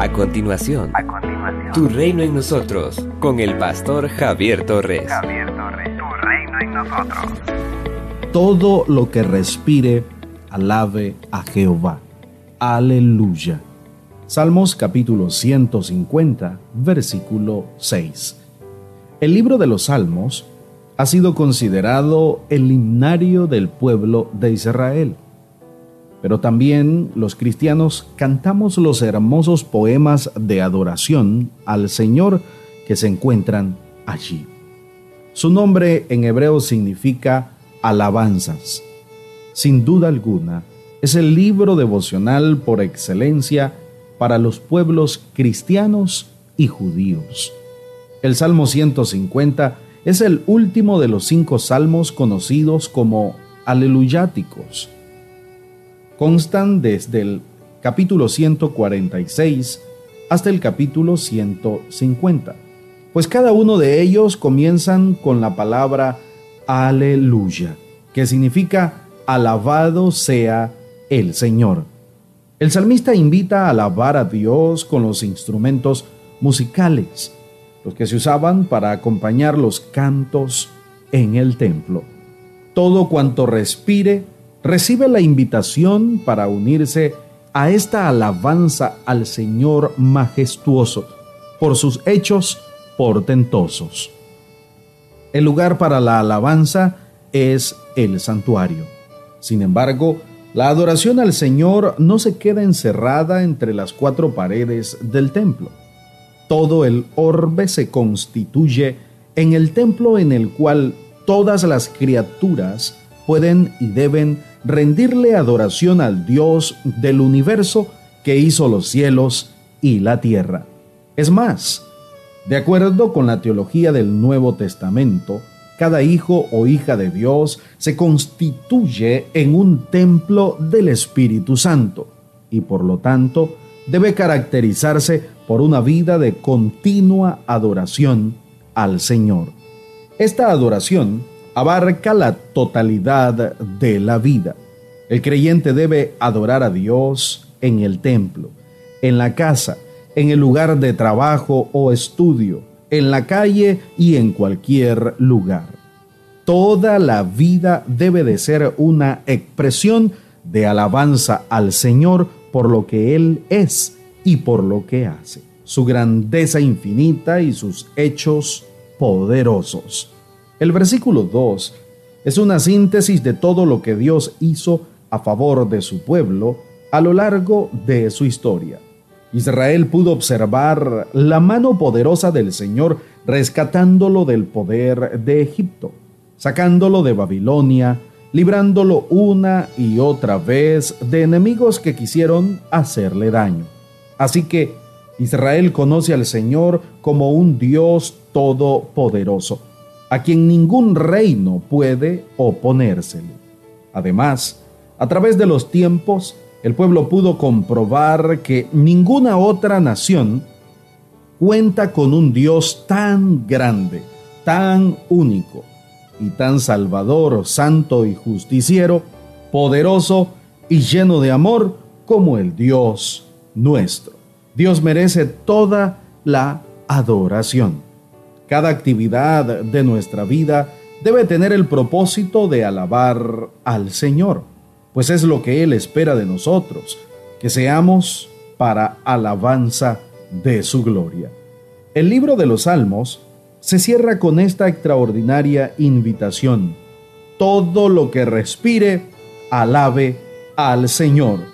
A continuación, Tu reino en nosotros, con el pastor Javier Torres. Javier Torres, tu reino en nosotros. Todo lo que respire, alabe a Jehová. Aleluya. Salmos capítulo 150, versículo 6. El libro de los Salmos ha sido considerado el himnario del pueblo de Israel. Pero también los cristianos cantamos los hermosos poemas de adoración al Señor que se encuentran allí. Su nombre en hebreo significa alabanzas. Sin duda alguna, es el libro devocional por excelencia para los pueblos cristianos y judíos. El Salmo 150 es el último de los cinco salmos conocidos como aleluyáticos. Constan desde el capítulo 146 hasta el capítulo 150, pues cada uno de ellos comienzan con la palabra aleluya, que significa alabado sea el Señor. El salmista invita a alabar a Dios con los instrumentos musicales, los que se usaban para acompañar los cantos en el templo. Todo cuanto respire recibe la invitación para unirse a esta alabanza al Señor majestuoso por sus hechos portentosos. El lugar para la alabanza es el santuario. Sin embargo, la adoración al Señor no se queda encerrada entre las cuatro paredes del templo. Todo el orbe se constituye en el templo en el cual todas las criaturas pueden y deben rendirle adoración al Dios del universo que hizo los cielos y la tierra. Es más, de acuerdo con la teología del Nuevo Testamento, cada hijo o hija de Dios se constituye en un templo del Espíritu Santo y por lo tanto debe caracterizarse por una vida de continua adoración al Señor. Esta adoración abarca la totalidad de la vida. El creyente debe adorar a Dios en el templo, en la casa, en el lugar de trabajo o estudio, en la calle y en cualquier lugar. Toda la vida debe de ser una expresión de alabanza al Señor por lo que Él es y por lo que hace, su grandeza infinita y sus hechos poderosos. El versículo 2 es una síntesis de todo lo que Dios hizo a favor de su pueblo a lo largo de su historia. Israel pudo observar la mano poderosa del Señor rescatándolo del poder de Egipto, sacándolo de Babilonia, librándolo una y otra vez de enemigos que quisieron hacerle daño. Así que Israel conoce al Señor como un Dios todopoderoso, a quien ningún reino puede oponérsele. Además, a través de los tiempos, el pueblo pudo comprobar que ninguna otra nación cuenta con un Dios tan grande, tan único y tan salvador, santo y justiciero, poderoso y lleno de amor como el Dios nuestro. Dios merece toda la adoración. Cada actividad de nuestra vida debe tener el propósito de alabar al Señor pues es lo que Él espera de nosotros, que seamos para alabanza de su gloria. El libro de los Salmos se cierra con esta extraordinaria invitación. Todo lo que respire, alabe al Señor.